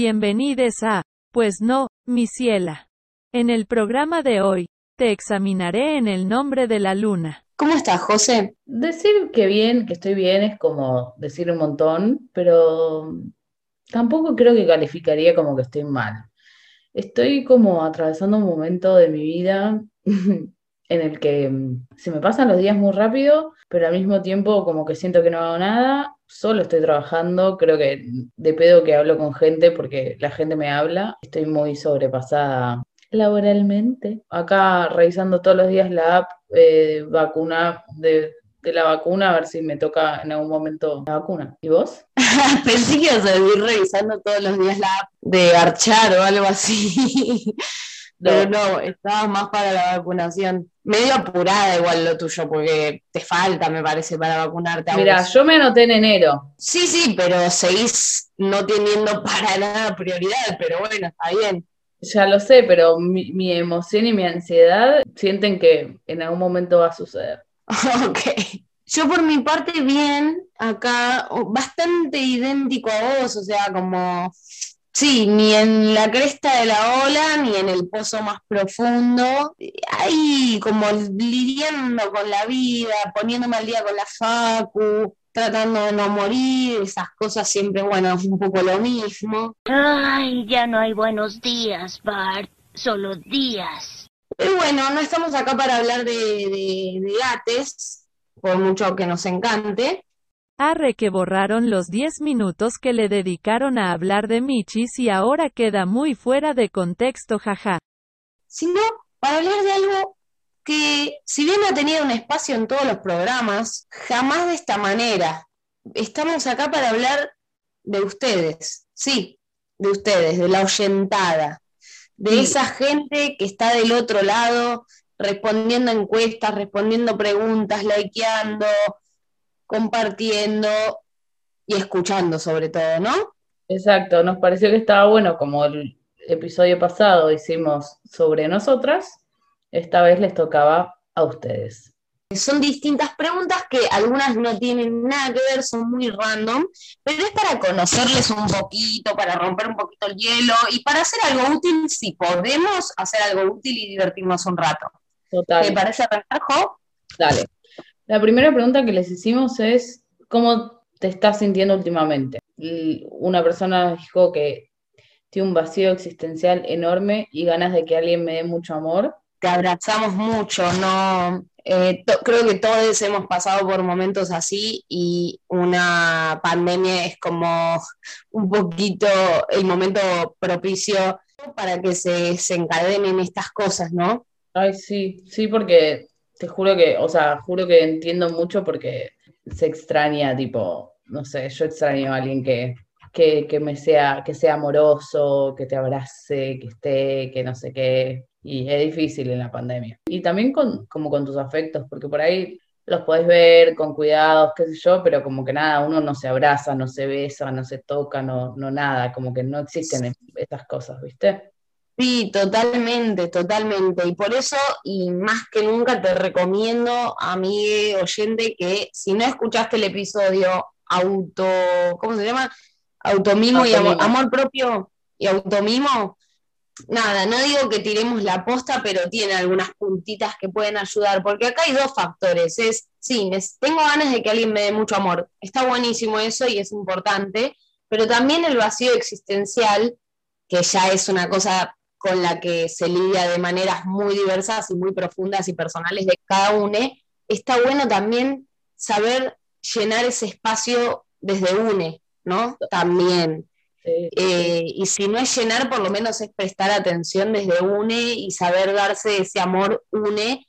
Bienvenides a, pues no, mi ciela. En el programa de hoy, te examinaré en el nombre de la luna. ¿Cómo estás, José? Decir que bien, que estoy bien, es como decir un montón, pero tampoco creo que calificaría como que estoy mal. Estoy como atravesando un momento de mi vida en el que se me pasan los días muy rápido, pero al mismo tiempo como que siento que no hago nada, solo estoy trabajando, creo que de pedo que hablo con gente porque la gente me habla, estoy muy sobrepasada laboralmente. Acá revisando todos los días la app eh, vacuna de, de la vacuna a ver si me toca en algún momento la vacuna. ¿Y vos? Pensé que ibas a vivir revisando todos los días la app de Archar o algo así. Pero no, estaba más para la vacunación. Medio apurada igual lo tuyo, porque te falta, me parece, para vacunarte. Mira, yo me anoté en enero. Sí, sí, pero seguís no teniendo para nada prioridad, pero bueno, está bien. Ya lo sé, pero mi, mi emoción y mi ansiedad sienten que en algún momento va a suceder. Ok. Yo por mi parte bien, acá bastante idéntico a vos, o sea, como, sí, ni en la cresta de la ola, ni en el pozo más profundo, ahí como lidiando con la vida, poniéndome al día con la facu, tratando de no morir, esas cosas siempre, bueno, es un poco lo mismo. Ay, ya no hay buenos días, Bart. Solo días. Pero bueno, no estamos acá para hablar de, de, de gates, por mucho que nos encante, Arre que borraron los 10 minutos que le dedicaron a hablar de Michis y ahora queda muy fuera de contexto, jaja. sino para hablar de algo que, si bien ha tenido un espacio en todos los programas, jamás de esta manera. Estamos acá para hablar de ustedes, sí, de ustedes, de la oyentada, de Sí. esa gente que está del otro lado, respondiendo encuestas, respondiendo preguntas, likeando, compartiendo y escuchando sobre todo, ¿no? Exacto, nos pareció que estaba bueno, como el episodio pasado hicimos sobre nosotras, esta vez les tocaba a ustedes. Son distintas preguntas que algunas no tienen nada que ver, son muy random, pero es para conocerles un poquito, para romper un poquito el hielo y para hacer algo útil, si podemos hacer algo útil y divertirnos un rato. ¿Te Total, parece arrancar, Jo? dale. La primera pregunta que les hicimos es, ¿cómo te estás sintiendo últimamente? Y una persona dijo que tiene un vacío existencial enorme y ganas de que alguien me dé mucho amor. Te abrazamos mucho, ¿no? Eh, creo que todos hemos pasado por momentos así y una pandemia es como un poquito el momento propicio para que se, se encadenen estas cosas, ¿no? Ay, sí, sí, porque te juro que, o sea, juro que entiendo mucho porque se extraña, tipo, no sé, yo extraño a alguien que, que, que me sea, que sea amoroso, que te abrace, que esté, que no sé qué, y es difícil en la pandemia. Y también con, como con tus afectos, porque por ahí los podés ver con cuidados, qué sé yo, pero como que nada, uno no se abraza, no se besa, no se toca, no, no nada, como que no existen esas cosas, ¿viste? Sí, totalmente, totalmente. Y por eso, y más que nunca, te recomiendo, amigue oyente, que si no escuchaste el episodio auto, ¿cómo se llama? Automimo y amor, amor propio y automimo. Nada, no digo que tiremos la posta, pero tiene algunas puntitas que pueden ayudar, porque acá hay dos factores. Es, sí, tengo ganas de que alguien me dé mucho amor. Está buenísimo eso y es importante, pero también el vacío existencial, que ya es una cosa con la que se lidia de maneras muy diversas y muy profundas y personales de cada uno, está bueno también saber llenar ese espacio desde UNE, ¿no? También. Sí, Eh, y si no es llenar, por lo menos es prestar atención desde UNE y saber darse ese amor UNE,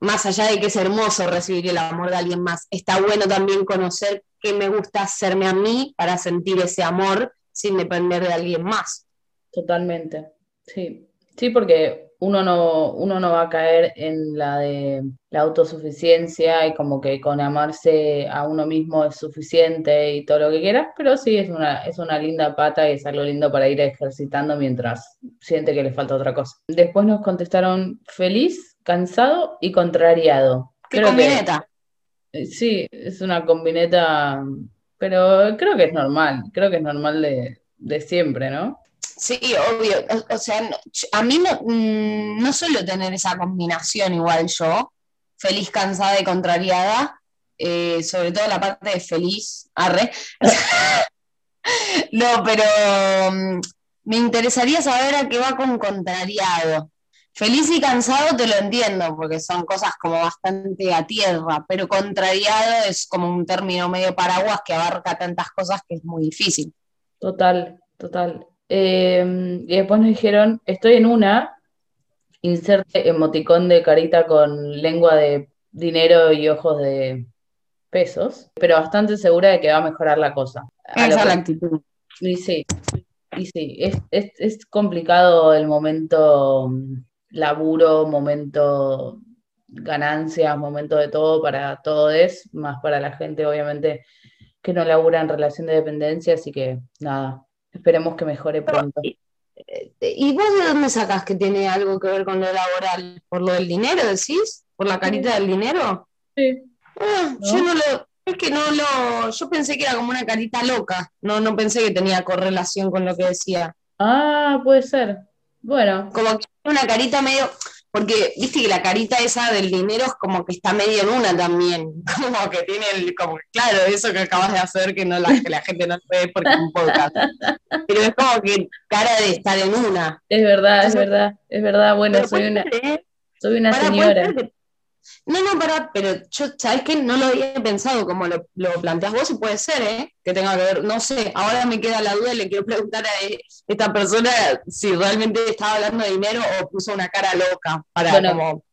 más allá de que es hermoso recibir el amor de alguien más. Está bueno también conocer qué me gusta hacerme a mí para sentir ese amor sin depender de alguien más. Totalmente, sí. Sí, porque uno no, uno no va a caer en la de la autosuficiencia y como que con amarse a uno mismo es suficiente y todo lo que quieras, pero sí es una, es una linda pata y es algo lindo para ir ejercitando mientras siente que le falta otra cosa. Después nos contestaron feliz, cansado y contrariado. ¿Qué Creo que- combineta? eh, Sí, es una combineta, pero creo que es normal, creo que es normal de, de siempre, ¿no? Sí, obvio. O, sea, a mí no, mm, no suelo tener esa combinación igual yo, feliz, cansada y contrariada, eh, sobre todo la parte de feliz, arre. No, pero mm, me interesaría saber a qué va con contrariado. Feliz y cansado te lo entiendo, porque son cosas como bastante a tierra, pero contrariado es como un término medio paraguas que abarca tantas cosas que es muy difícil. Total, total. Eh, y después nos dijeron, estoy en una, inserte emoticón de carita con lengua de dinero y ojos de pesos, pero bastante segura de que va a mejorar la cosa. Esa es la actitud. Y sí, y sí, es, es, es complicado el momento mm, laburo, momento ganancias, momento de todo para todos, más para la gente obviamente que no labura en relación de dependencia, así que nada, esperemos que mejore pronto. ¿Y, eh, ¿y vos de dónde sacás que tiene algo que ver con lo laboral? ¿Por lo del dinero, decís? ¿Por la carita del dinero? Sí, Ah, ¿No? Yo no lo, es que no lo, yo pensé que era como una carita loca, no, no pensé que tenía correlación con lo que decía. Ah, puede ser. Bueno, Como que una carita medio, porque viste que la carita esa del dinero es como que está medio en una también, como que tiene el, como claro, eso que acabas de hacer que no la, que la gente no ve porque es un podcast. Pero es como que cara de estar en una. es verdad, es verdad, es verdad. Bueno, soy una, soy una señora. No, no, pará, pero yo, ¿sabes qué? No lo había pensado como lo, lo planteas vos y puede ser, ¿eh? Que tenga que ver, no sé, ahora me queda la duda y le quiero preguntar a e- esta persona si realmente estaba hablando de dinero o puso una cara loca para Bueno. como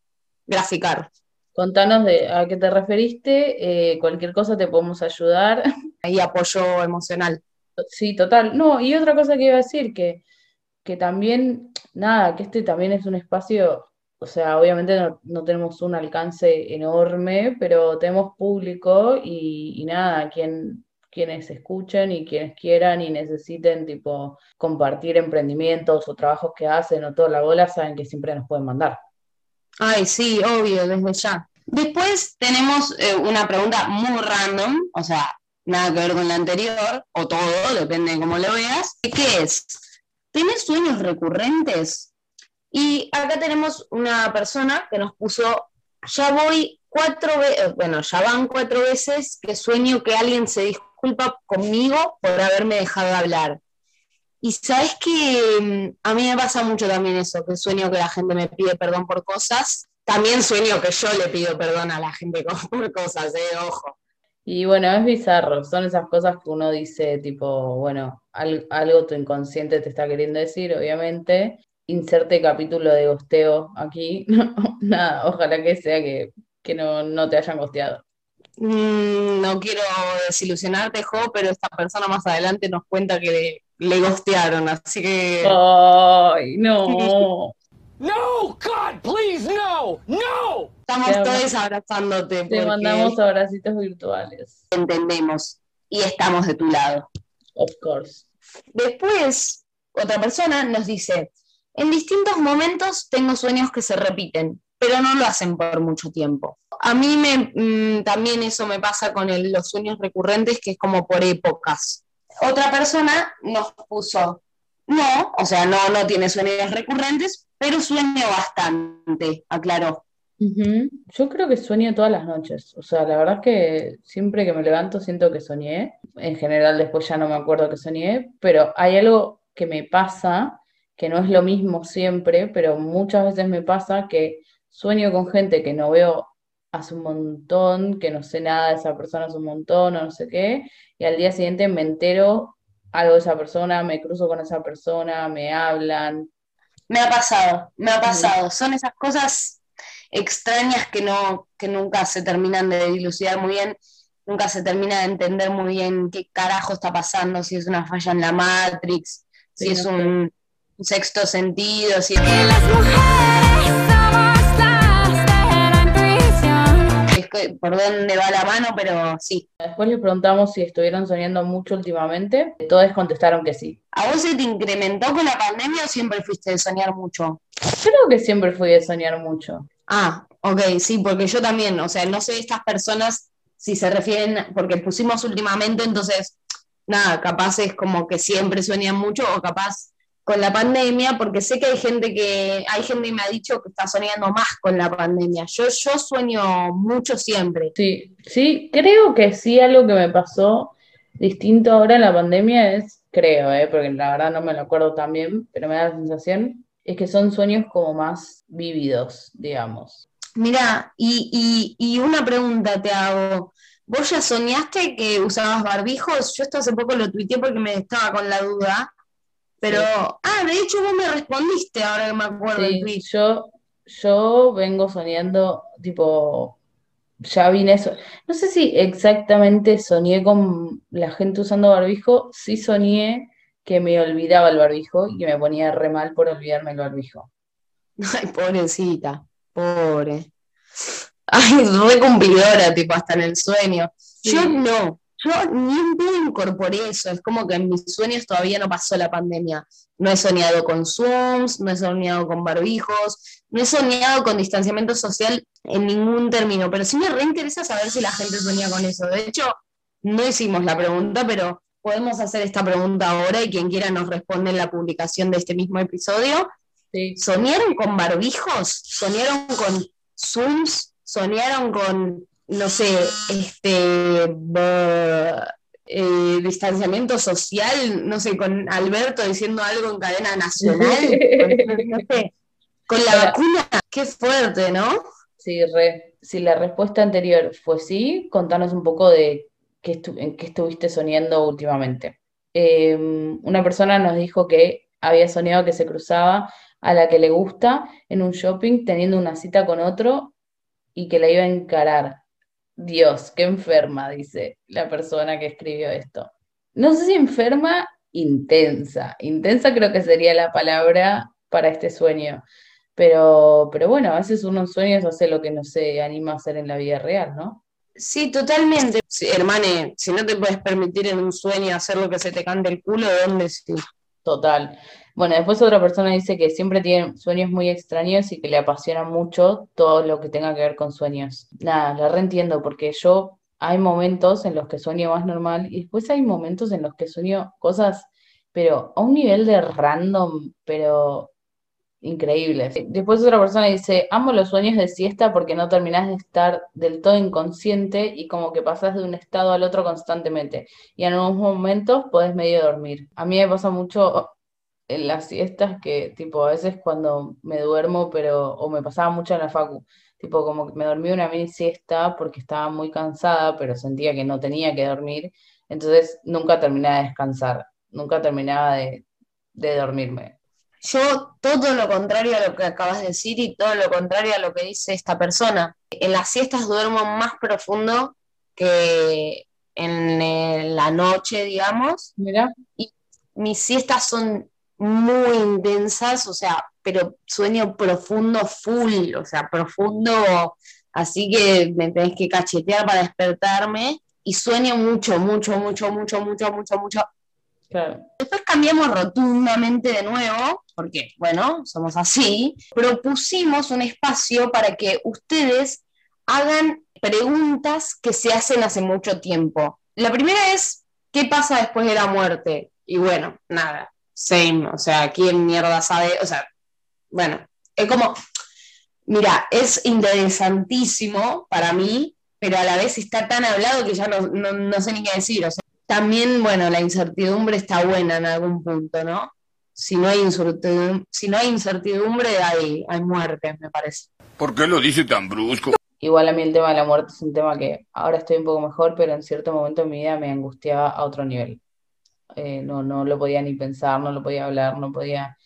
graficar. Contanos de a qué te referiste, eh, cualquier cosa te podemos ayudar. Ahí apoyo emocional. Sí, total. No, y otra cosa que iba a decir, que, que también, nada, que este también es un espacio, o sea, obviamente no, tenemos un alcance enorme, pero tenemos público y, nada, quien, quienes escuchen y quienes quieran y necesiten, tipo, compartir emprendimientos o trabajos que hacen o toda la bola, saben que siempre nos pueden mandar. Ay, sí, obvio, desde ya. Después tenemos eh, una pregunta muy random, o sea, nada que ver con la anterior, o todo, depende de cómo lo veas, que es, ¿tenés sueños recurrentes? Y acá tenemos una persona que nos puso, ya voy cuatro veces, bueno, ya van cuatro veces que sueño que alguien se disculpa conmigo por haberme dejado hablar. Y sabes que mm, a mí me pasa mucho también eso, que sueño que la gente me pide perdón por cosas. También sueño que yo le pido perdón a la gente por cosas, eh, ojo. Y bueno, es bizarro, son esas cosas que uno dice, tipo, bueno, al- algo tu inconsciente te está queriendo decir, obviamente. Inserte capítulo de gosteo aquí. Nada, ojalá que sea que, que no, no te hayan gosteado. Mm, no quiero desilusionarte, Jo, pero esta persona más adelante nos cuenta que le, le gostearon, así que ¡Ay, no! No, God, please, no, no! estamos te todos abrazándote Te porque mandamos abracitos virtuales. entendemos y estamos de tu lado. Of course. Después, otra persona nos dice, en distintos momentos tengo sueños que se repiten, pero no lo hacen por mucho tiempo. A mí me, mm, también eso me pasa con los sueños recurrentes, que es como por épocas. Otra persona nos puso, no, o sea, no, no tiene sueños recurrentes, pero sueño bastante, aclaró. Yo creo que sueño todas las noches. O sea, la verdad es que siempre que me levanto siento que soñé. En general después ya no me acuerdo que soñé, pero hay algo que me pasa, que no es lo mismo siempre, pero muchas veces me pasa que sueño con gente que no veo hace un montón, que no sé nada de esa persona hace un montón o no sé qué, y al día siguiente me entero algo de esa persona, me cruzo con esa persona, me hablan. Me ha pasado, me ha pasado. Son esas cosas extrañas que no, que nunca se terminan de dilucidar muy bien, nunca se termina de entender muy bien qué carajo está pasando, si es una falla en la Matrix, si Sí, es no un sexto sentido, si Las mujeres somos las de la intuición. es que- por dónde va la mano, pero sí. Después les preguntamos si estuvieron soñando mucho últimamente. Todos contestaron que sí. ¿A vos se te incrementó con la pandemia o siempre fuiste de soñar mucho? Creo que siempre fui de soñar mucho. Ah, ok, sí, porque yo también, o sea, no sé estas personas si se refieren, porque pusimos últimamente, entonces nada, capaz es como que siempre sueñan mucho o capaz con la pandemia, porque sé que hay gente que, hay gente que me ha dicho que está soñando más con la pandemia. Yo, yo sueño mucho siempre. Sí, sí, creo que sí, algo que me pasó distinto ahora en la pandemia es, creo, eh, porque la verdad no me lo acuerdo tan bien, pero me da la sensación, es que son sueños como más vívidos, digamos. Mira, y, y, y una pregunta te hago. ¿Vos ya soñaste que usabas barbijos? Yo esto hace poco lo tuiteé porque me estaba con la duda. Pero, ah, de hecho vos me respondiste ahora que me acuerdo el Sí, tweet. yo, yo vengo soñando, tipo, ya vine eso. No sé si exactamente soñé con la gente usando barbijo, sí soñé que me olvidaba el barbijo y que me ponía re mal por olvidarme el barbijo. Ay, pobrecita, pobre. Ay, re cumplidora, tipo, hasta en el sueño. Yo no, yo ni un pedo incorporé eso. Es como que en mis sueños todavía no pasó la pandemia. No he soñado con Zooms, no he soñado con barbijos, no he soñado con distanciamiento social en ningún término, pero sí me reinteresa saber si la gente sueña con eso. De hecho, no hicimos la pregunta, pero podemos hacer esta pregunta ahora y quien quiera nos responde en la publicación de este mismo episodio. Sí. ¿Soñaron con barbijos? ¿Soñaron con Zooms? ¿Soñaron con, no sé, este eh, distanciamiento social? No sé, con Alberto diciendo algo en cadena nacional. Con, no sé, con la vacuna. Qué fuerte, ¿no? Sí, re. Si la respuesta anterior fue sí, contanos un poco de qué estu- en qué estuviste soñando últimamente. Eh, una persona nos dijo que había soñado que se cruzaba a la que le gusta en un shopping teniendo una cita con otro y que la iba a encarar. Dios, qué enferma, dice la persona que escribió esto. No sé si enferma, intensa. Intensa creo que sería la palabra para este sueño. Pero, pero bueno, a veces uno en sueños hace lo que no se anima a hacer en la vida real, ¿no? Sí, totalmente. Sí, hermane, si no te puedes permitir en un sueño hacer lo que se te cante el culo, ¿dónde sí? Total. Bueno, después otra persona dice que siempre tiene sueños muy extraños y que le apasiona mucho todo lo que tenga que ver con sueños. Nada, la reentiendo porque yo hay momentos en los que sueño más normal y después hay momentos en los que sueño cosas, pero a un nivel de random, pero increíbles. Después otra persona dice, amo los sueños de siesta porque no terminás de estar del todo inconsciente y como que pasás de un estado al otro constantemente y en algunos momentos podés medio dormir. A mí me pasa mucho en las siestas que, tipo, a veces cuando me duermo, pero, o me pasaba mucho en la facu, tipo, como que me dormí una mini siesta porque estaba muy cansada, pero sentía que no tenía que dormir, entonces nunca terminaba de descansar, nunca terminaba de, de dormirme. Yo todo lo contrario a lo que acabas de decir y todo lo contrario a lo que dice esta persona. En las siestas duermo más profundo que en eh, la noche, digamos. Mira, Mis siestas son muy intensas, o sea, pero sueño profundo, full, o sea, profundo, así que me tenés que cachetear para despertarme y sueño mucho, mucho, mucho, mucho, mucho, mucho, mucho. claro. Después cambiamos rotundamente de nuevo, porque, bueno, somos así. Propusimos un espacio para que ustedes hagan preguntas que se hacen hace mucho tiempo. La primera es, ¿qué pasa después de la muerte? Y bueno, nada, same, o sea, ¿quién mierda sabe? O sea, bueno, es como, mira, es interesantísimo para mí, pero a la vez está tan hablado que ya no, no, no sé ni qué decir, o sea, también, bueno, la incertidumbre está buena en algún punto, ¿no? Si no hay incertidumbre, si no hay incertidumbre hay, hay muerte, me parece. ¿Por qué lo dice tan brusco? Igual a mí el tema de la muerte es un tema que ahora estoy un poco mejor, pero en cierto momento de mi vida me angustiaba a otro nivel. Eh, no, no lo podía ni pensar, no lo podía hablar, no podía,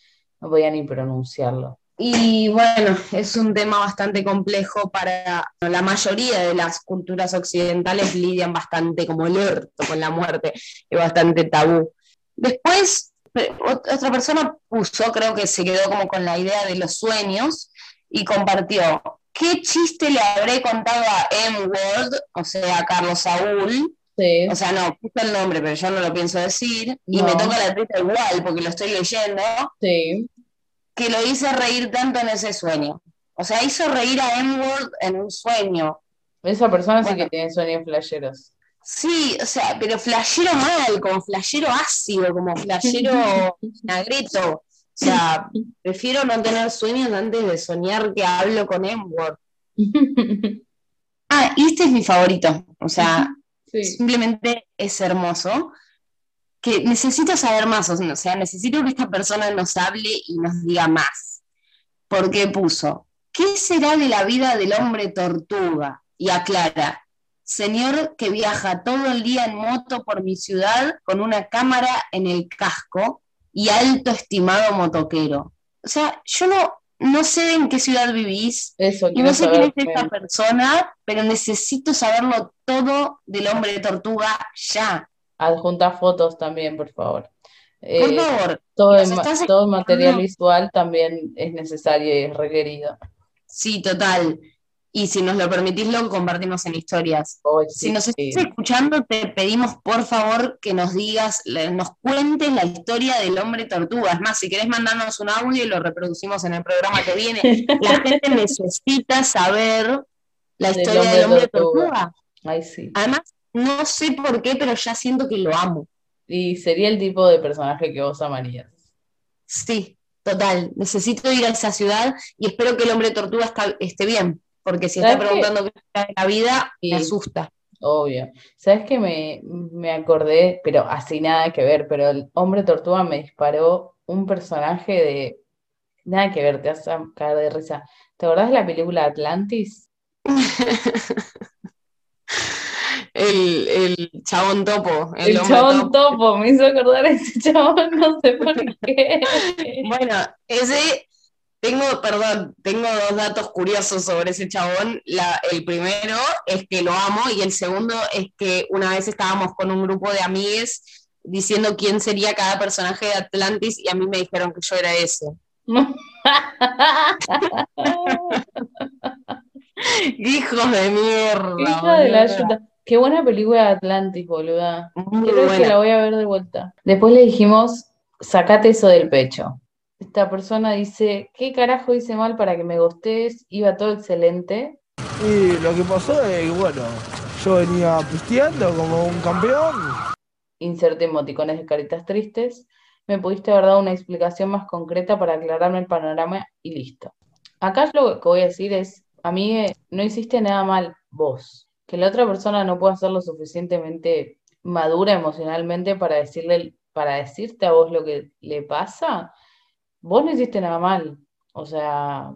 no podía ni pronunciarlo. Y bueno, es un tema bastante complejo para la mayoría de las culturas occidentales lidian bastante como el orto con la muerte, es bastante tabú. Después, ot- otra persona puso, creo que se quedó como con la idea de los sueños y compartió, ¿qué chiste le habré contado a M-World, o sea, a Carlos Saúl? Sí, O sea, no, puso el nombre, pero yo no lo pienso decir, y me toca la triste igual porque lo estoy leyendo sí, que lo hice reír tanto en ese sueño. O sea, hizo reír a Edward en un sueño. esa persona sí que tiene sueños flasheros. Sí, o sea, pero flashero mal, como flashero ácido, como flashero vinagreto. O sea, prefiero no tener sueños antes de soñar que hablo con Emword. Ah, y este es mi favorito. O sea, Simplemente es hermoso. Que necesito saber más, o sea, necesito que esta persona nos hable y nos diga más. Porque puso, ¿qué será de la vida del hombre tortuga? Y aclara, señor que viaja todo el día en moto por mi ciudad con una cámara en el casco y alto estimado motoquero. O sea, yo no, no sé en qué ciudad vivís, Eso y no sé quién es esta persona, pero necesito saberlo todo del hombre tortuga ya. Adjunta fotos también, por favor. Por Eh, favor, todo, el todo material visual también es necesario y es requerido. sí, total. Y si nos lo permitís, lo compartimos en historias. Si nos sí. estás escuchando, te pedimos por favor que nos digas, nos cuentes la historia del hombre tortuga. Es más, si querés mandarnos un audio y lo reproducimos en el programa que viene. La gente necesita saber la Del historia hombre del hombre tortuga. tortuga. Ay, sí. Además, no sé por qué, pero ya siento que lo amo. Y sería el tipo de personaje que vos amarías. Sí, total. Necesito ir a esa ciudad y espero que el hombre tortuga está- esté bien, porque si está preguntando qué es la vida, Sí. me asusta. Obvio. ¿Sabes qué? Me, me acordé, pero así nada que ver, pero el hombre tortuga me disparó un personaje de... Nada que ver, te vas a caer de risa. ¿Te acordás de la película Atlantis? El, el chabón topo, el, chabón topo. topo, me hizo acordar a ese chabón, no sé por qué. Bueno, ese, tengo, perdón, tengo dos datos curiosos sobre ese chabón. La, el primero es que lo amo y el segundo es que una vez estábamos con un grupo de amigues diciendo quién sería cada personaje de Atlantis y a mí me dijeron que yo era ese. Hijos de mierda. De la. Qué buena película de Atlantis, boluda. Muy Creo que la voy a ver de vuelta. Después le dijimos, sacate eso del pecho. Esta persona dice, ¿qué carajo hice mal para que me gustes? Iba todo excelente. Y lo que pasó es que, bueno, yo venía pisteando como un campeón. Inserte emoticones de caritas tristes. Me pudiste haber dado una explicación más concreta para aclararme el panorama y listo. Acá lo que voy a decir es, a mí eh, no hiciste nada mal vos. Que la otra persona no pueda ser lo suficientemente madura emocionalmente para decirle, para decirte a vos lo que le pasa, vos no hiciste nada mal. O sea,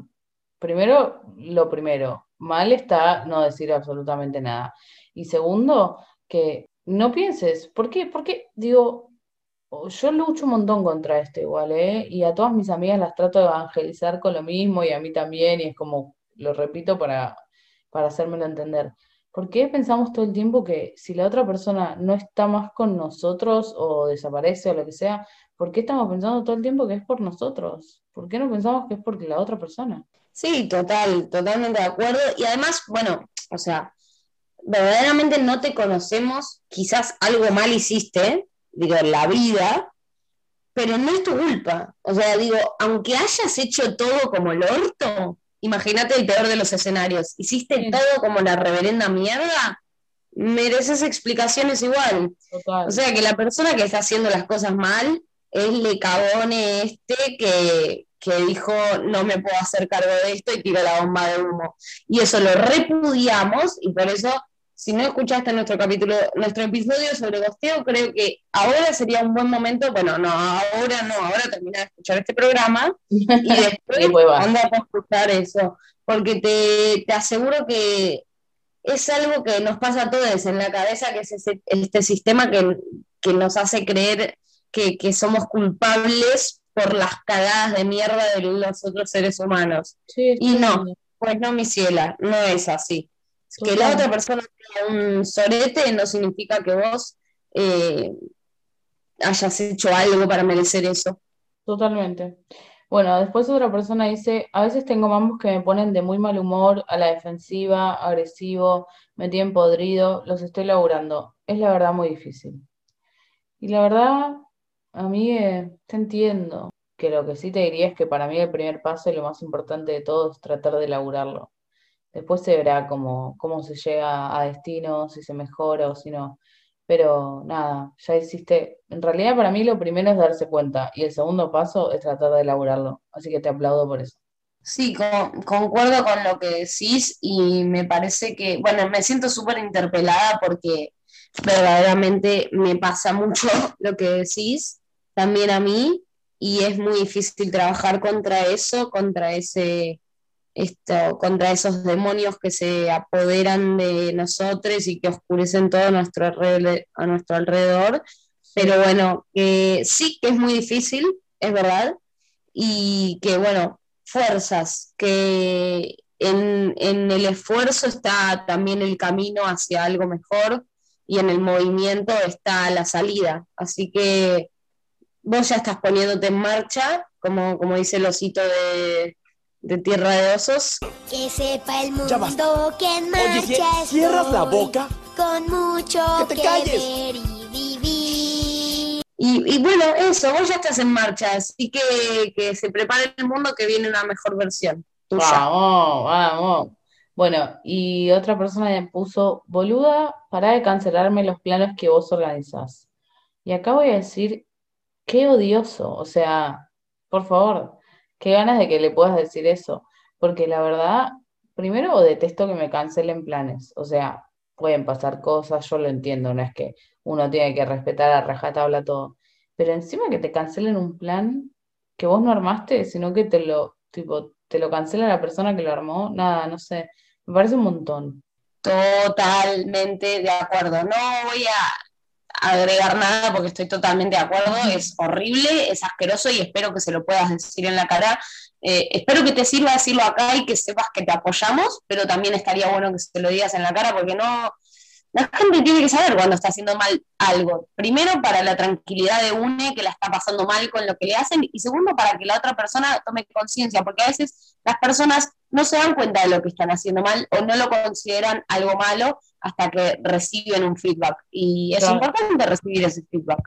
primero, lo primero, mal está no decir absolutamente nada. Y segundo, que no pienses, ¿por qué? Porque, digo, yo lucho un montón contra esto igual, ¿eh? Y a todas mis amigas las trato de evangelizar con lo mismo y a mí también, y es como, lo repito para, para hacérmelo entender. ¿Por qué pensamos todo el tiempo que si la otra persona no está más con nosotros o desaparece o lo que sea, ¿por qué estamos pensando todo el tiempo que es por nosotros? ¿Por qué no pensamos que es por la otra persona? Sí, total, totalmente de acuerdo. Y además, bueno, o sea, verdaderamente no te conocemos, quizás algo mal hiciste, digo, en la vida, pero no es tu culpa. O sea, digo, aunque hayas hecho todo como el orto, imagínate el peor de los escenarios, hiciste todo como la reverenda mierda, mereces explicaciones igual. Total. O sea, que la persona que está haciendo las cosas mal es el cagone este que, que dijo no me puedo hacer cargo de esto y tiró la bomba de humo. Y eso lo repudiamos y por eso, si no escuchaste nuestro capítulo, nuestro episodio sobre gosteo, creo que ahora sería un buen momento, bueno, no, ahora no, ahora termina de escuchar este programa y después anda a escuchar eso, porque te, te aseguro que es algo que nos pasa a todos en la cabeza, que es ese- este sistema que, que nos hace creer que, que somos culpables por las cagadas de mierda de los otros seres humanos. Sí, Y no, pues no, mi ciela, no es así. Que la otra persona tenga un sorete no significa que vos eh, hayas hecho algo para merecer eso. Totalmente. Bueno, después otra persona dice, a veces tengo mambos que me ponen de muy mal humor, a la defensiva, agresivo, me tienen podrido, los estoy laburando. Es la verdad muy difícil. Y la verdad, a mí eh, te entiendo, que lo que sí te diría es que para mí el primer paso y lo más importante de todo es tratar de laburarlo. Después se verá cómo, cómo se llega a destino, si se mejora o si no. Pero nada, ya hiciste. En realidad, para mí, lo primero es darse cuenta y el segundo paso es tratar de elaborarlo. Así que te aplaudo por eso. Sí, con- concuerdo con lo que decís y me parece que, bueno, me siento súper interpelada porque verdaderamente me pasa mucho lo que decís, también a mí, y es muy difícil trabajar contra eso, contra ese, esto, contra esos demonios que se apoderan de nosotros y que oscurecen todo nuestro a nuestro alrededor. Pero bueno, que sí que es muy difícil, es verdad, y que bueno, fuerzas, que en, en el esfuerzo está también el camino hacia algo mejor y en el movimiento está la salida. Así que vos ya estás poniéndote en marcha, como, como dice el osito de, de Tierra de Osos. Que sepa el mundo que en Oye, marchacie- ¿cierras la boca? Con mucho ¡Que te que calles! ver y vivir. Y, y bueno, eso, vos ya estás en marcha, así que que se prepare el mundo que viene una mejor versión tuya. Vamos, vamos. Bueno, y otra persona me puso, boluda, pará de cancelarme los planes que vos organizás. Y acá voy a decir, qué odioso, o sea, por favor, qué ganas de que le puedas decir eso, porque la verdad, primero detesto que me cancelen planes, o sea, pueden pasar cosas, yo lo entiendo, no es que uno tiene que respetar a rajatabla todo, pero encima que te cancelen un plan que vos no armaste, sino que te lo, tipo, te lo cancela la persona que lo armó, nada, no sé, me parece un montón. Totalmente de acuerdo. No voy a agregar nada porque estoy totalmente de acuerdo. Es horrible, es asqueroso y espero que se lo puedas decir en la cara. Eh, espero que te sirva decirlo acá y que sepas que te apoyamos, pero también estaría bueno que se lo digas en la cara porque no, la gente tiene que saber cuando está haciendo mal algo. Primero, para la tranquilidad de une que la está pasando mal con lo que le hacen, y segundo, para que la otra persona tome conciencia, porque a veces las personas no se dan cuenta de lo que están haciendo mal o no lo consideran algo malo hasta que reciben un feedback. Y es Claro. importante recibir ese feedback.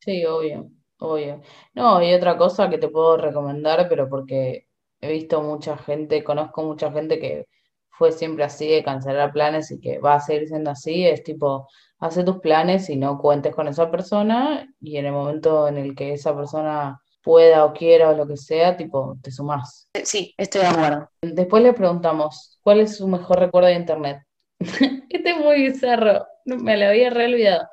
Sí, obvio, obvio. No, y otra cosa que te puedo recomendar, pero porque he visto mucha gente, conozco mucha gente que fue siempre así de cancelar planes y que va a seguir siendo así, es tipo, hace tus planes y no cuentes con esa persona y en el momento en el que esa persona pueda o quiera o lo que sea, tipo, te sumás. Sí, estoy de acuerdo. Después le preguntamos, ¿cuál es su mejor recuerdo de internet? Este es muy bizarro, me lo había re olvidado.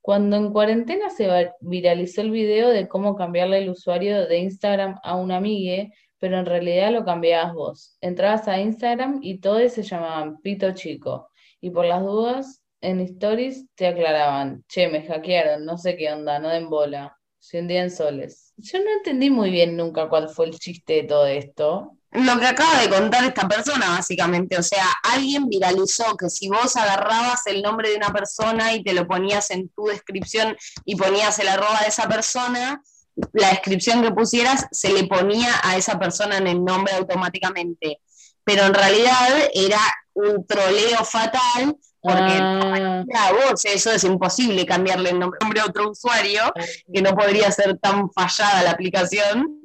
Cuando en cuarentena se viralizó el video de cómo cambiarle el usuario de Instagram a un amigue, pero en realidad lo cambiabas vos. Entrabas a Instagram y todos se llamaban Pito Chico. Y por las dudas, en stories te aclaraban, che, me hackearon, no sé qué onda, no den bola. Se hundían soles. Yo no entendí muy bien nunca cuál fue el chiste de todo esto. Lo que acaba de contar esta persona, básicamente, o sea, alguien viralizó que si vos agarrabas el nombre de una persona y te lo ponías en tu descripción y ponías el arroba de esa persona, la descripción que pusieras se le ponía a esa persona en el nombre automáticamente. Pero en realidad era un troleo fatal porque Ah, a vos eso es imposible cambiarle el nombre a otro usuario que no podría ser tan fallada la aplicación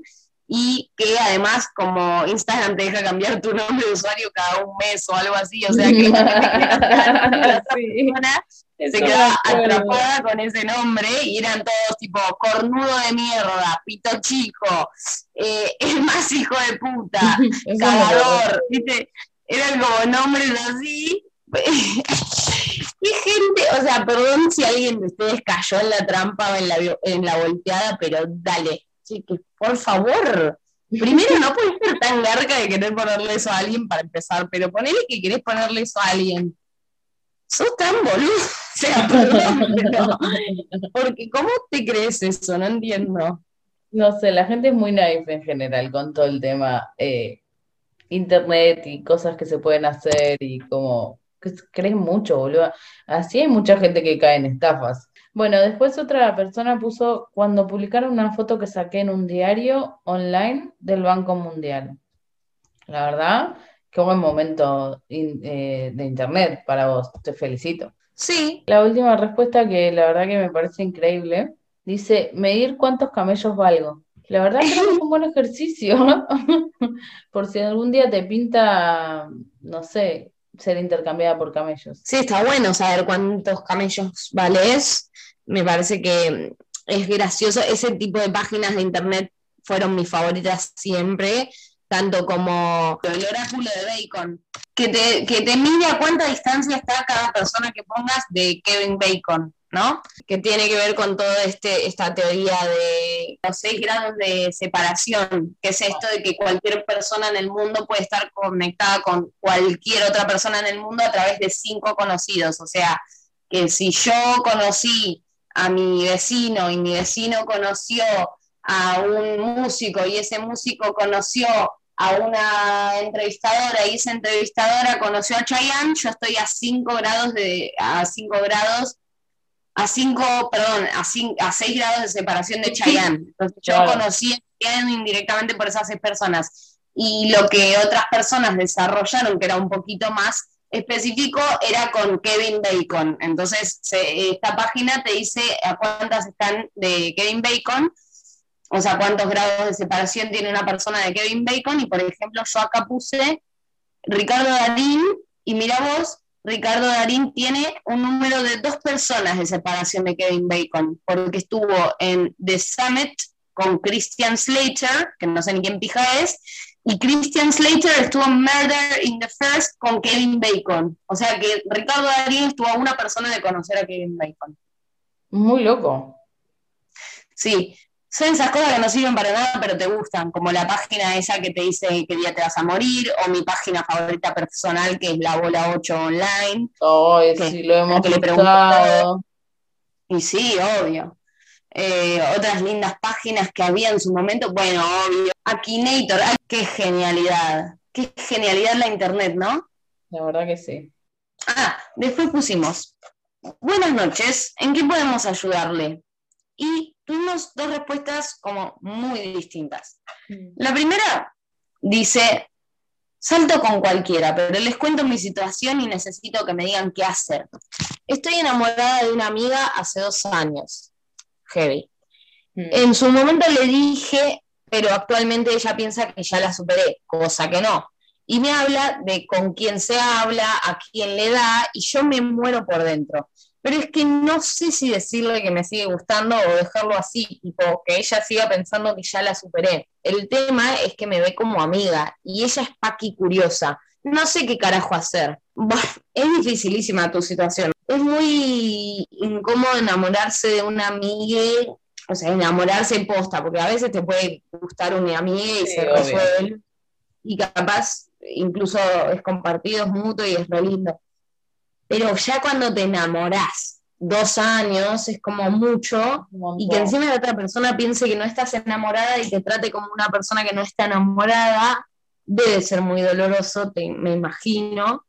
y que además como Instagram te deja cambiar tu nombre de usuario cada un mes o algo así, o sea que la Sí, persona se quedaba atrapada con ese nombre y eran todos tipo cornudo de mierda, pito chico, eh, el más hijo de puta, cagador, ¿viste? Eran como nombres así. Y gente, o sea, perdón si alguien de ustedes cayó en la trampa o en la, en la volteada, pero dale, por favor. Primero, no puedes ser tan garca de querer ponerle eso a alguien para empezar, pero ponele que querés ponerle eso a alguien. Sos tan boludo. O sea, perdón, pero. Porque, ¿cómo te crees eso? No entiendo. No sé, la gente es muy naif en general con todo el tema eh, internet y cosas que se pueden hacer y como creen mucho, boludo. Así hay mucha gente que cae en estafas. Bueno, después otra persona puso cuando publicaron una foto que saqué en un diario online del Banco Mundial. La verdad, qué buen momento in- eh, de internet para vos, te felicito. Sí, La última respuesta que la verdad que me parece increíble, dice, medir cuántos camellos valgo. La verdad creo que es un buen ejercicio, por si algún día te pinta no sé, ser intercambiada por camellos. Sí, está bueno saber cuántos camellos vales. Me parece que es gracioso. Ese tipo de páginas de internet fueron mis favoritas siempre, tanto como el oráculo de Bacon, que te, que te mide a cuánta distancia está cada persona que pongas de Kevin Bacon, ¿no? Que tiene que ver con toda este, esta teoría de los seis grados de separación, que es esto de que cualquier persona en el mundo puede estar conectada con cualquier otra persona en el mundo a través de cinco conocidos. O sea, que si yo conocí a mi vecino y mi vecino conoció a un músico y ese músico conoció a una entrevistadora y esa entrevistadora conoció a Chayanne, yo estoy a 5 grados de a 5 grados a 5, perdón, a 6 a seis grados de separación de Chayanne. Entonces yo Claro. conocí a Chayanne indirectamente por esas seis personas. Y lo que otras personas desarrollaron, que era un poquito más específico, era con Kevin Bacon. Entonces, se- esta página te dice a cuántas están de Kevin Bacon, o sea, cuántos grados de separación tiene una persona de Kevin Bacon. Y por ejemplo, yo acá puse Ricardo Darín, y mira vos, Ricardo Darín tiene un número de dos personas de separación de Kevin Bacon, porque estuvo en The Summit con Christian Slater, que no sé ni quién pija es, y Christian Slater estuvo en Murder in the First con Kevin Bacon. O sea que Ricardo Darín estuvo a una persona de conocer a Kevin Bacon. Muy loco. Sí, son esas cosas que no sirven para nada, pero te gustan, como la página esa que te dice qué día te vas a morir, o mi página favorita personal que es la bola 8 online. ¿Qué? sí, lo hemos que le pregunto usado. Y sí, obvio. Eh, otras lindas páginas que había en su momento, bueno, obvio. Akinator, ay, qué genialidad. Qué genialidad la internet, ¿no? La verdad que sí. Ah, después pusimos, buenas noches, ¿en qué podemos ayudarle? Y tuvimos dos respuestas como muy distintas. La primera dice, salto con cualquiera, pero les cuento mi situación y necesito que me digan qué hacer. Estoy enamorada de una amiga hace dos años. Heavy. Mm. En su momento le dije, pero actualmente ella piensa que ya la superé, cosa que no. Y me habla de con quién se habla, a quién le da, y yo me muero por dentro. Pero es que no sé si decirle que me sigue gustando o dejarlo así, tipo, que ella siga pensando que ya la superé. El tema es que me ve como amiga, y ella es paqui curiosa. No sé qué carajo hacer. Es dificilísima tu situación. Es muy incómodo enamorarse de una amiga o sea, enamorarse posta, porque a veces te puede gustar una amiga y Sí, se resuelve, y capaz incluso es compartido, es mutuo y es re lindo. Pero ya cuando te enamorás dos años, es como mucho, y que encima la otra persona piense que no estás enamorada y te trate como una persona que no está enamorada, debe ser muy doloroso, te- me imagino.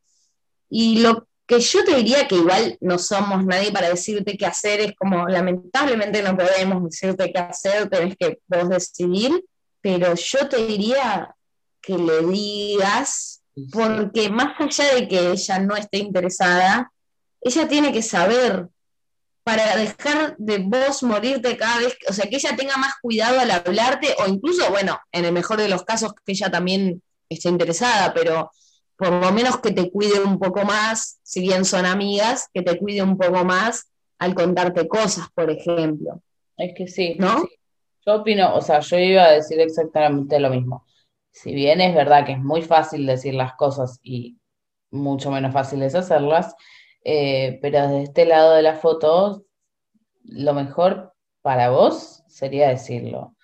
Y lo que yo te diría que igual no somos nadie para decirte qué hacer, es como lamentablemente no podemos decirte qué hacer, tenés que vos decidir, pero yo te diría que le digas. Porque más allá de que ella no esté interesada, ella tiene que saber para dejar de vos morirte cada vez, o sea, que ella tenga más cuidado al hablarte, o incluso, bueno, en el mejor de los casos, que ella también esté interesada, pero por lo menos que te cuide un poco más, si bien son amigas, que te cuide un poco más al contarte cosas, por ejemplo, Es que sí, ¿no? sí. Yo opino, o sea, yo iba a decir exactamente lo mismo. Si bien es verdad que es muy fácil decir las cosas y mucho menos fácil deshacerlas, eh, pero desde este lado de la foto, lo mejor para vos sería decirlo,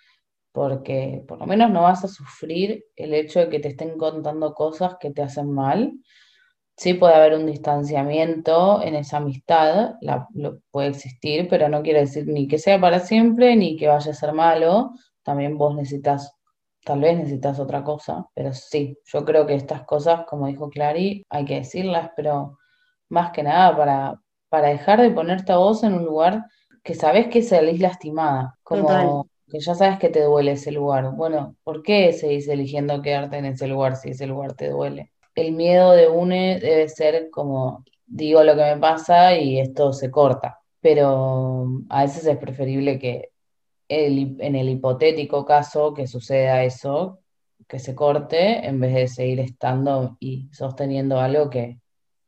porque por lo menos no vas a sufrir el hecho de que te estén contando cosas que te hacen mal. Sí puede haber un distanciamiento en esa amistad, lo- puede existir, pero no quiere decir ni que sea para siempre, ni que vaya a ser malo. También vos necesitas, tal vez necesitas otra cosa, pero sí, yo creo que estas cosas, como dijo Clary, hay que decirlas, pero más que nada para, para dejar de ponerte a vos en un lugar que sabés que salís lastimada, como Total. que ya sabes que te duele ese lugar. Bueno, ¿por qué seguís eligiendo quedarte en ese lugar si ese lugar te duele? El miedo de une debe ser como, digo lo que me pasa y esto se corta, pero a veces es preferible que el en el hipotético caso que suceda eso, que se corte en vez de seguir estando y sosteniendo algo que,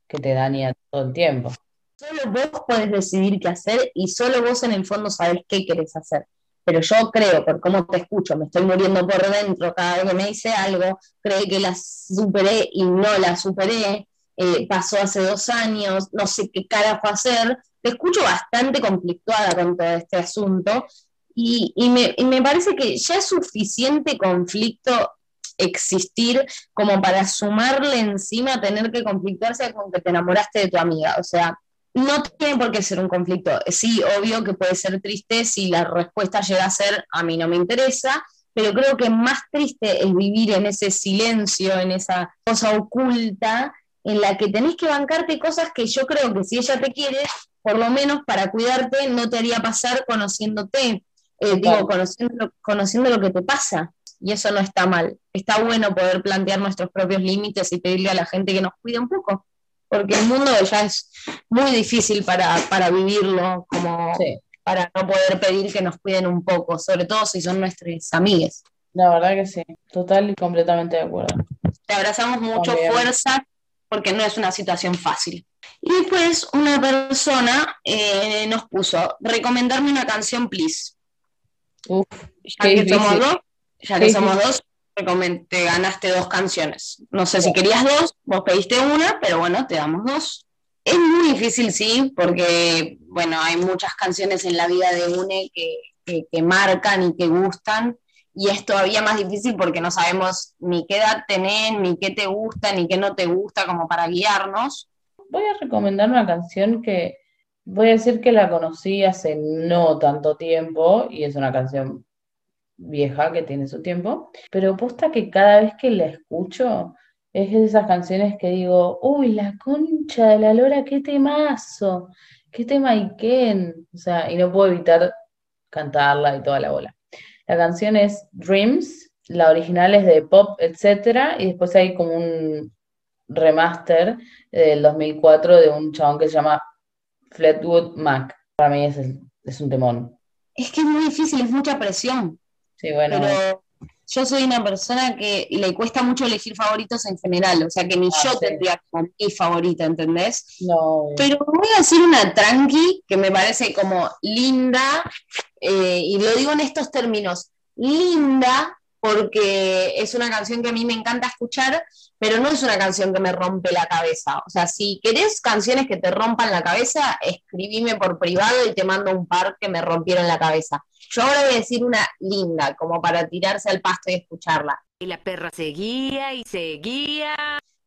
que te daña todo el tiempo. Solo vos podés decidir qué hacer y solo vos en el fondo sabés qué querés hacer. Pero yo creo, por cómo te escucho, me estoy muriendo por dentro cada vez que me dice algo, cree que la superé y no la superé, eh, pasó hace dos años, no sé qué carajo hacer. Te escucho bastante conflictuada con todo este asunto y, me, me parece que ya es suficiente conflicto existir como para sumarle encima tener que conflictuarse con que te enamoraste de tu amiga. O sea, no tiene por qué ser un conflicto. Sí, obvio que puede ser triste si la respuesta llega a ser a mí no me interesa, pero creo que más triste es vivir en ese silencio, en esa cosa oculta, en la que tenés que bancarte cosas que yo creo que si ella te quiere, por lo menos para cuidarte, no te haría pasar conociéndote, eh, digo, conociendo, conociendo lo que te pasa. Y eso no está mal. Está bueno poder plantear nuestros propios límites y pedirle a la gente que nos cuide un poco, porque el mundo ya es muy difícil para, para vivirlo, como Sí, para no poder pedir que nos cuiden un poco, sobre todo si son nuestras amigas. la verdad que sí, total y completamente de acuerdo. Te abrazamos mucho, También. fuerza, porque no es una situación fácil. Y después una persona eh, nos puso, recomendarme una canción, please. Uf, Ya que somos dos, ya que somos dos, te ganaste dos canciones. No sé si querías dos, vos pediste una, pero bueno, te damos dos. Es muy difícil, sí, porque, bueno, hay muchas canciones en la vida de UNE que, que, que marcan y que gustan, y es todavía más difícil porque no sabemos ni qué edad tenés, ni qué te gusta, ni qué no te gusta, como para guiarnos. Voy a recomendar una canción que voy a decir que la conocí hace no tanto tiempo y es una canción vieja que tiene su tiempo, pero posta que cada vez que la escucho es de esas canciones que digo, uy, la concha de la lora, qué temazo, qué tema Iken, o sea, y no puedo evitar cantarla y toda la bola. La canción es Dreams, la original es de pop, etcétera, y después hay como un remaster del 2004 de un chabón que se llama Fleetwood Mac. Para mí es, es un temón. Es que es muy difícil, es mucha presión. Sí, bueno, pero yo soy una persona que le cuesta mucho elegir favoritos en general, o sea que ni Ah, yo sí. tendría como mi favorita, ¿entendés? no. Pero voy a decir una tranqui que me parece como linda, eh, y lo digo en estos términos, linda, porque es una canción que a mí me encanta escuchar, pero no es una canción que me rompe la cabeza. O sea, si querés canciones que te rompan la cabeza, escribime por privado y te mando un par que me rompieron la cabeza. Yo ahora voy a decir una linda, como para tirarse al pasto y escucharla, Y la perra seguía y seguía.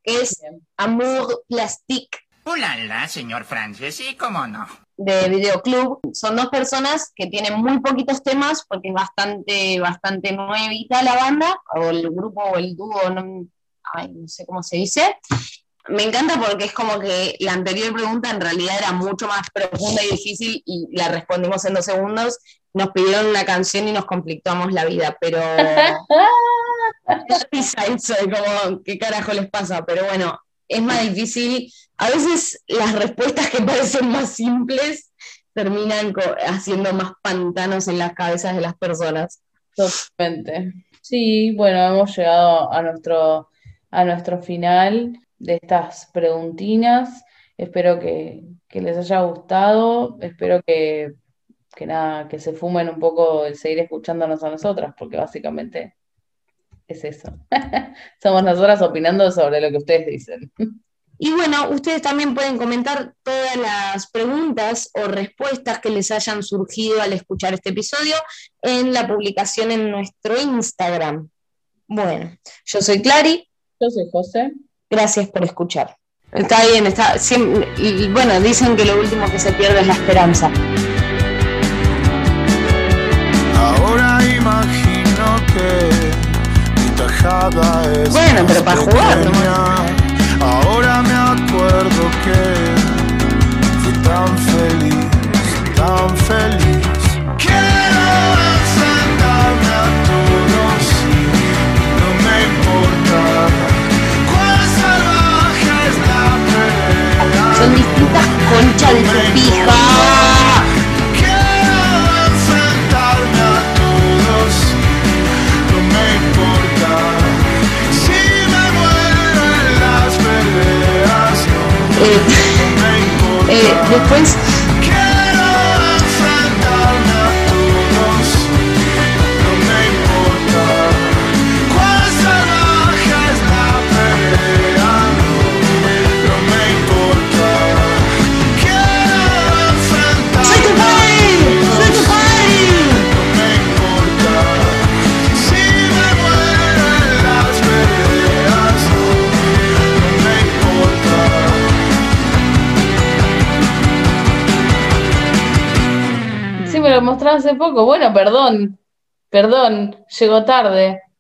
que es. Amour Plastique Ulala, señor Francis, sí, cómo no. De Videoclub. Son dos personas que tienen muy poquitos temas porque es bastante, bastante nuevita la banda, o el grupo o el dúo, no, ay, no sé cómo se dice. Me encanta porque es como que la anterior pregunta en realidad era mucho más profunda y difícil y la respondimos en dos segundos. Nos pidieron una canción y nos conflictuamos la vida, pero eso como, ¿qué carajo les pasa? Pero bueno, es más difícil. A veces las respuestas que parecen más simples terminan haciendo más pantanos en las cabezas de las personas. Totalmente. Sí, bueno, hemos llegado a nuestro, a nuestro final de estas preguntinas. Espero que, que les haya gustado. Espero que, que nada, que se fumen un poco el seguir escuchándonos a nosotras, porque básicamente es eso. Somos nosotras opinando sobre lo que ustedes dicen. Y bueno, ustedes también pueden comentar todas las preguntas o respuestas que les hayan surgido al escuchar este episodio en la publicación en nuestro Instagram. Bueno, yo soy Clary, Yo soy José. gracias por escuchar. Está bien, está siem- y bueno, dicen que lo último que se pierde es la esperanza. Ahora imagino que Bueno, pero para jugar, ¿no? Ahora me acuerdo que poco. Bueno, perdón, perdón, llegó tarde.